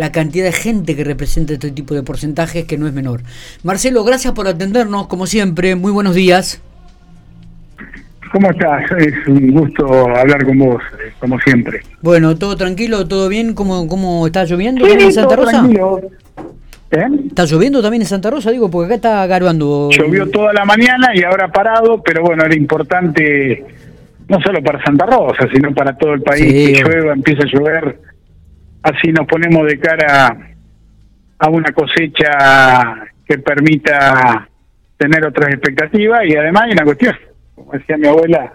la cantidad de gente que representa este tipo de porcentajes que no es menor. Marcelo, gracias por atendernos, como siempre, muy buenos días. ¿Cómo estás? Es un gusto hablar con vos, eh, como siempre. Bueno, ¿todo tranquilo? ¿Todo bien? ¿Cómo, cómo está lloviendo en Santa Rosa? Tranquilo. ¿Eh? ¿Está lloviendo también en Santa Rosa? Digo, porque acá está garuando. Llovió toda la mañana y ahora parado, pero bueno, era importante no solo para Santa Rosa, sino para todo el país que llueva, empieza a llover. Así nos ponemos de cara a una cosecha que permita tener otras expectativas y además hay una cuestión, como decía mi abuela,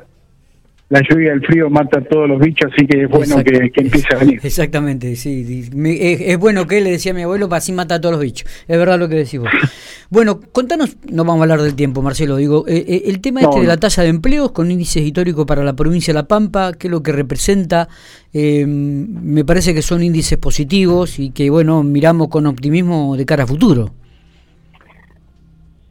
la lluvia y el frío mata a todos los bichos, así que es bueno que, empiece a venir. Exactamente, sí. es, bueno que le decía a mi abuelo, así mata a todos los bichos. Es verdad lo que decís vos. bueno, contanos, no vamos a hablar del tiempo, Marcelo, digo, eh, eh, el tema este de la tasa de empleos con índices históricos para la provincia de La Pampa, qué es lo que representa, eh, me parece que son índices positivos y que, bueno, miramos con optimismo de cara a futuro.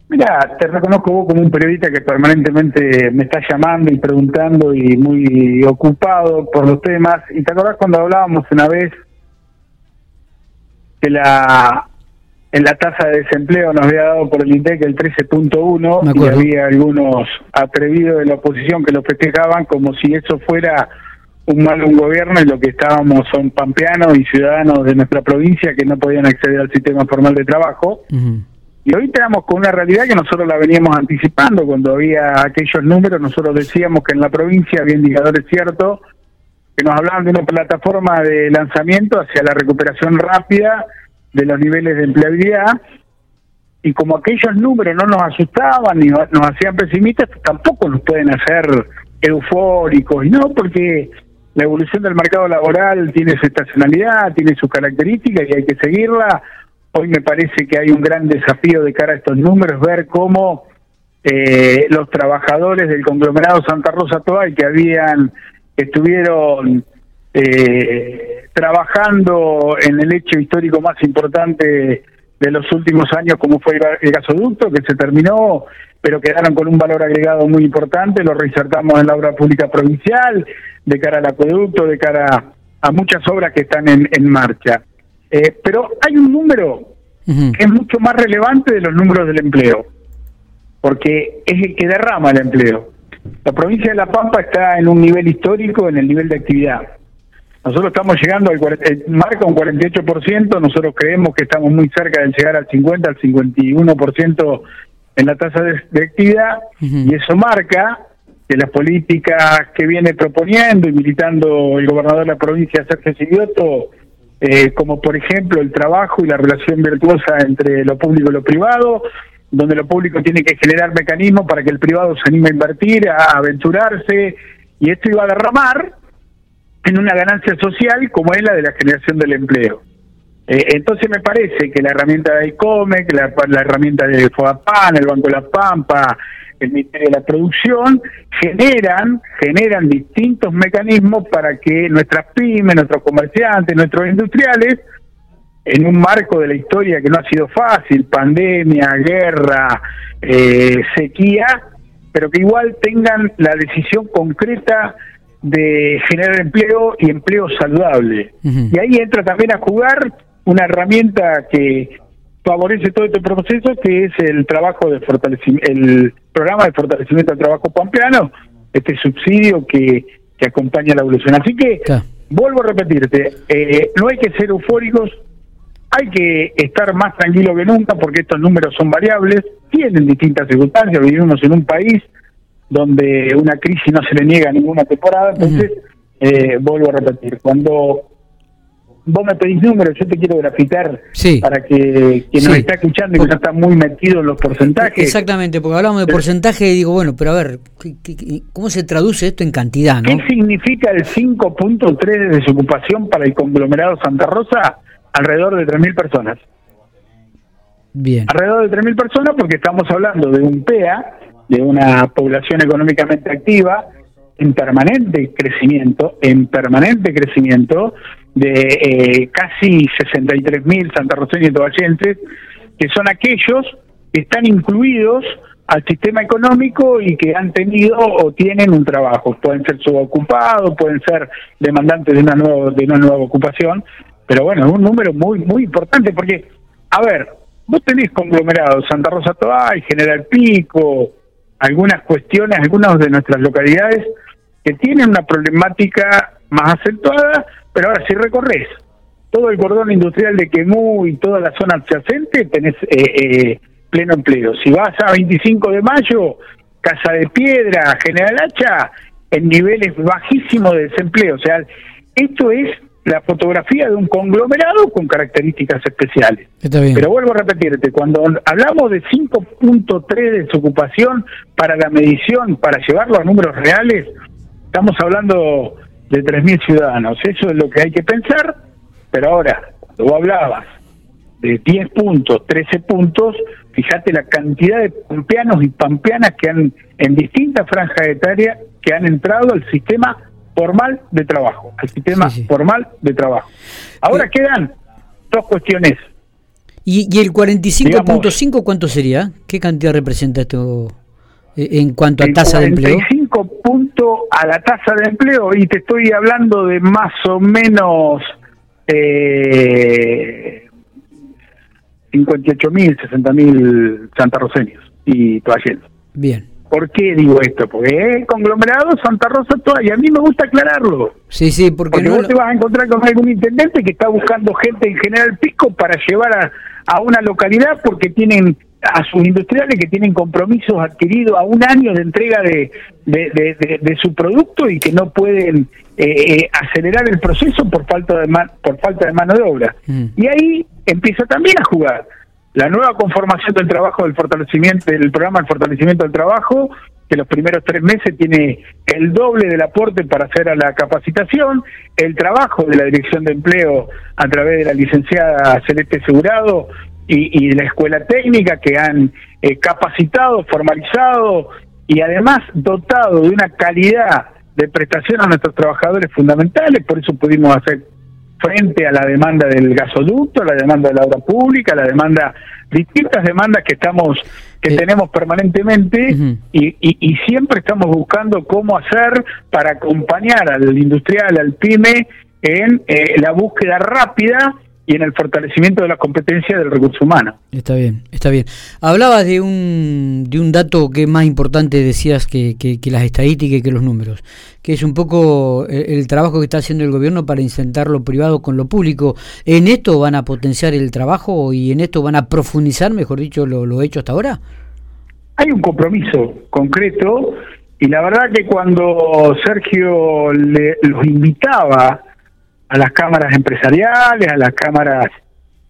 Mira, te reconozco vos como un periodista que permanentemente me está llamando y preguntando y muy ocupado por los temas. ¿Y te acordás cuando hablábamos una vez que la en la tasa de desempleo nos había dado por el INDEC el 13.1 y había algunos atrevidos de la oposición que lo festejaban como si eso fuera un mal un gobierno y lo que estábamos son pampeanos y ciudadanos de nuestra provincia que no podían acceder al sistema formal de trabajo. Y hoy tenemos con una realidad que nosotros la veníamos anticipando cuando había aquellos números, nosotros decíamos que en la provincia había indicadores ciertos que nos hablaban de una plataforma de lanzamiento hacia la recuperación rápida de los niveles de empleabilidad. Y como aquellos números no nos asustaban ni nos hacían pesimistas, tampoco nos pueden hacer eufóricos, y no, porque la evolución del mercado laboral tiene su estacionalidad, tiene sus características y hay que seguirla Hoy me parece que hay un gran desafío de cara a estos números, ver cómo eh, los trabajadores del conglomerado Santa Rosa Toay que habían, estuvieron eh, trabajando en el hecho histórico más importante de los últimos años, como fue el gasoducto, que se terminó, pero quedaron con un valor agregado muy importante, lo reinsertamos en la obra pública provincial, de cara al acueducto, de cara a muchas obras que están en marcha. Eh, pero hay un número que es mucho más relevante de los números del empleo, porque es el que derrama el empleo. La provincia de La Pampa está en un nivel histórico en el nivel de actividad. Nosotros estamos llegando al eh, marca un 48%, nosotros creemos que estamos muy cerca de llegar al 50, al 51% en la tasa de, actividad, y eso marca que las políticas que viene proponiendo y militando el gobernador de la provincia, Sergio Silioto, eh, como por ejemplo el trabajo y la relación virtuosa entre lo público y lo privado, donde lo público tiene que generar mecanismos para que el privado se anime a invertir, a aventurarse, y esto iba a derramar en una ganancia social como es la de la generación del empleo. Eh, entonces me parece que la herramienta de ICOMEC, la, la herramienta de FOAPAN, el Banco de la Pampa, el Ministerio de la Producción, generan, generan distintos mecanismos para que nuestras pymes, nuestros comerciantes, nuestros industriales, en un marco de la historia que no ha sido fácil, pandemia, guerra, eh, sequía, pero que igual tengan la decisión concreta de generar empleo y empleo saludable. Y ahí entra también a jugar una herramienta que favorece todo este proceso, que es el trabajo de fortalecimiento, el programa de fortalecimiento del trabajo pampeano, este subsidio que, que acompaña la evolución. Así que, vuelvo a repetirte, eh, no hay que ser eufóricos, hay que estar más tranquilo que nunca porque estos números son variables, tienen distintas circunstancias, vivimos en un país donde una crisis no se le niega a ninguna temporada, entonces, eh, vuelvo a repetir, cuando vos me pedís números, yo te quiero graficar para que quien nos está escuchando y que no está muy metido en los porcentajes. Exactamente, porque hablamos de porcentaje y digo, bueno, pero a ver, ¿cómo se traduce esto en cantidad? ¿Qué significa el 5.3 de desocupación para el conglomerado Santa Rosa? Alrededor de 3.000 personas. Bien. Alrededor de 3.000 personas porque estamos hablando de un PEA, de una población económicamente activa, en permanente crecimiento, en permanente crecimiento, de eh, casi 63.000 santarroceños y toballenses, que son aquellos que están incluidos al sistema económico y que han tenido o tienen un trabajo. Pueden ser subocupados, pueden ser demandantes de una, nueva, de una nueva ocupación, pero bueno, es un número muy, muy importante porque, a ver, vos tenés conglomerados, Santa Rosa Toay, General Pico, algunas cuestiones, algunas de nuestras localidades que tienen una problemática más acentuada, pero ahora si recorres todo el cordón industrial de Quemú y toda la zona adyacente, tenés eh, eh, pleno empleo. Si vas a 25 de mayo, Casa de Piedra, General Hacha, en niveles bajísimos de desempleo. O sea, esto es la fotografía de un conglomerado con características especiales. Pero vuelvo a repetirte, cuando hablamos de 5.3 de desocupación para la medición, para llevarlo a números reales, estamos hablando de 3.000 ciudadanos. Eso es lo que hay que pensar, pero ahora, cuando vos hablabas de 10 puntos, 13 puntos, fíjate la cantidad de pampeanos y pampeanas que han, en distintas franjas etarias, que han entrado al sistema formal de trabajo, al sistema formal de trabajo. Ahora quedan dos cuestiones. ¿Y, y el 45.5 cuánto sería? ¿Qué cantidad representa esto eh, en cuanto a tasa de empleo? 45 puntos a la tasa de empleo y te estoy hablando de más o menos eh, 58 mil, 60 mil santarroseños y toalleros. Bien. ¿Por qué digo esto? Porque es conglomerado Santa Rosa toda y a mí me gusta aclararlo. Sí, sí, porque, porque no te vas a encontrar con algún intendente que está buscando gente en General Pico para llevar a, a una localidad porque tienen a sus industriales que tienen compromisos adquiridos a un año de entrega de, de, su producto y que no pueden eh, eh, acelerar el proceso por falta de por falta de mano de obra. Mm. Y ahí empieza también a jugar la nueva conformación del trabajo del fortalecimiento del programa del fortalecimiento del trabajo que los primeros tres meses tiene el doble del aporte para hacer a la capacitación, el trabajo de la Dirección de Empleo a través de la licenciada Celeste Segurado y, de la escuela técnica que han eh, capacitado, formalizado y además dotado de una calidad de prestación a nuestros trabajadores fundamentales, por eso pudimos hacer frente a la demanda del gasoducto, a la demanda de la obra pública, a la demanda, distintas demandas que estamos que tenemos permanentemente y, y, siempre estamos buscando cómo hacer para acompañar al industrial, al pyme en eh, la búsqueda rápida y en el fortalecimiento de la competencia del recurso humano. Está bien, está bien. Hablabas de un, de un dato que es más importante, decías, que, que, las estadísticas y que los números, que es un poco el, trabajo que está haciendo el gobierno para incitar lo privado con lo público. ¿En esto van a potenciar el trabajo y en esto van a profundizar, mejor dicho, lo, lo hecho hasta ahora? Hay un compromiso concreto y la verdad que cuando Sergio le, los invitaba a las cámaras empresariales, a las cámaras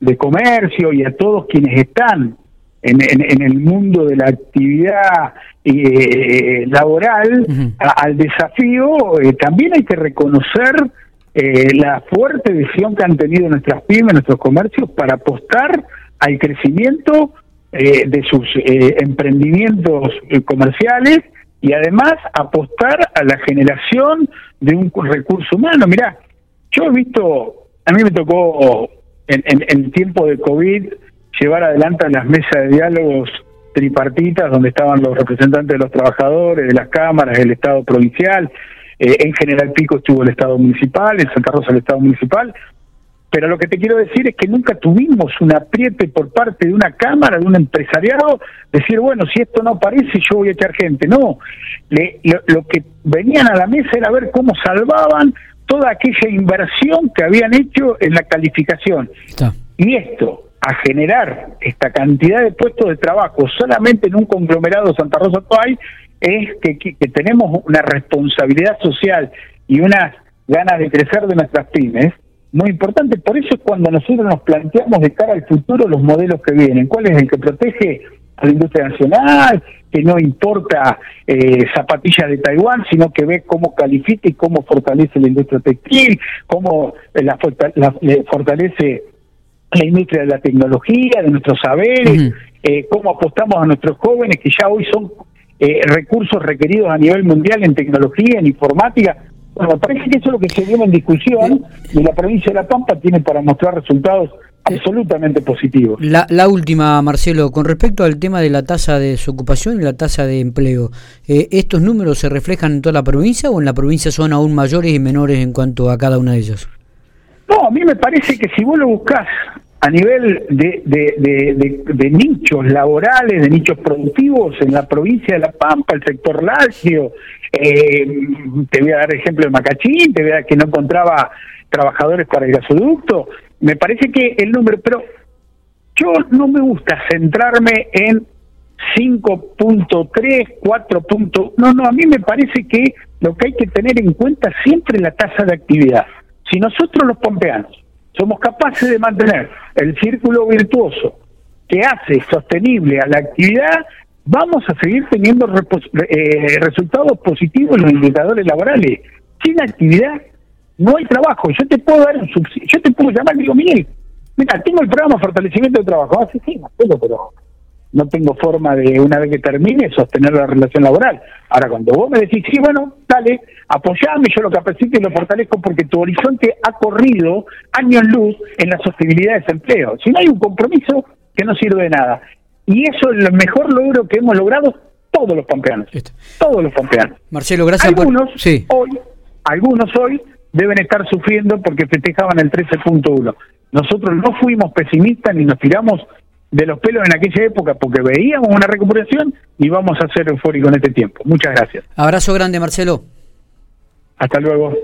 de comercio y a todos quienes están en, en, el mundo de la actividad eh, laboral al desafío, eh, también hay que reconocer eh, la fuerte visión que han tenido nuestras pymes, nuestros comercios, para apostar al crecimiento de sus emprendimientos comerciales y además apostar a la generación de un recurso humano. Mirá, yo he visto, a mí me tocó en, en, tiempo de COVID llevar adelante las mesas de diálogos tripartitas donde estaban los representantes de los trabajadores, de las cámaras, del Estado provincial, eh, en General Pico estuvo el Estado municipal, en Santa Rosa el Estado municipal, pero lo que te quiero decir es que nunca tuvimos un apriete por parte de una cámara, de un empresariado, decir, bueno, si esto no aparece, yo voy a echar gente. No, lo, lo, que venían a la mesa era ver cómo salvaban toda aquella inversión que habían hecho en la calificación. Y esto, a generar esta cantidad de puestos de trabajo solamente en un conglomerado Santa Rosa Toay, es que, que, tenemos una responsabilidad social y unas ganas de crecer de nuestras pymes muy importante. Por eso es cuando nosotros nos planteamos de cara al futuro los modelos que vienen. ¿Cuál es el que protege a la industria nacional? Que no importa eh, zapatillas de Taiwán, sino que ve cómo califica y cómo fortalece la industria textil, cómo eh, la, fortalece la industria de la tecnología, de nuestros saberes, eh, cómo apostamos a nuestros jóvenes que ya hoy son eh, recursos requeridos a nivel mundial en tecnología, en informática. Bueno, parece que eso es lo que se viene en discusión y la provincia de La Pampa tiene para mostrar resultados absolutamente positivo. La, la, última, Marcelo, con respecto al tema de la tasa de desocupación y la tasa de empleo, eh, ¿estos números se reflejan en toda la provincia o en la provincia son aún mayores y menores en cuanto a cada una de ellas? No, a mí me parece que si vos lo buscás a nivel de, de, nichos laborales, de nichos productivos en la provincia de La Pampa, el sector lácteo, eh, te voy a dar ejemplo de Macachín, te voy a dar que no encontraba trabajadores para el gasoducto, me parece que el número, pero yo no me gusta centrarme en 5.3, 4. No, no, a mí me parece que lo que hay que tener en cuenta siempre es la tasa de actividad. Si nosotros los pompeanos somos capaces de mantener el círculo virtuoso que hace sostenible a la actividad, vamos a seguir teniendo eh, resultados positivos en los indicadores laborales. Sin actividad no hay trabajo. Yo te puedo dar un subsidio, yo te puedo llamar y digo, Miguel, mira, tengo el programa fortalecimiento de trabajo. Ah, sí, sí, pero no tengo forma de, una vez que termine, sostener la relación laboral. Ahora, cuando vos me decís, sí, bueno, dale, apoyame, yo lo capacito y lo fortalezco porque tu horizonte ha corrido años luz en la sostenibilidad de ese empleo. Si no hay un compromiso, que no sirve de nada. Y eso es el mejor logro que hemos logrado todos los pampeanos. Todos los pampeanos. Marcelo, gracias algunos hoy, algunos hoy deben estar sufriendo porque festejaban el 13.1. Nosotros no fuimos pesimistas ni nos tiramos de los pelos en aquella época porque veíamos una recuperación y vamos a ser eufóricos en este tiempo. Muchas gracias. Abrazo grande, Marcelo. Hasta luego.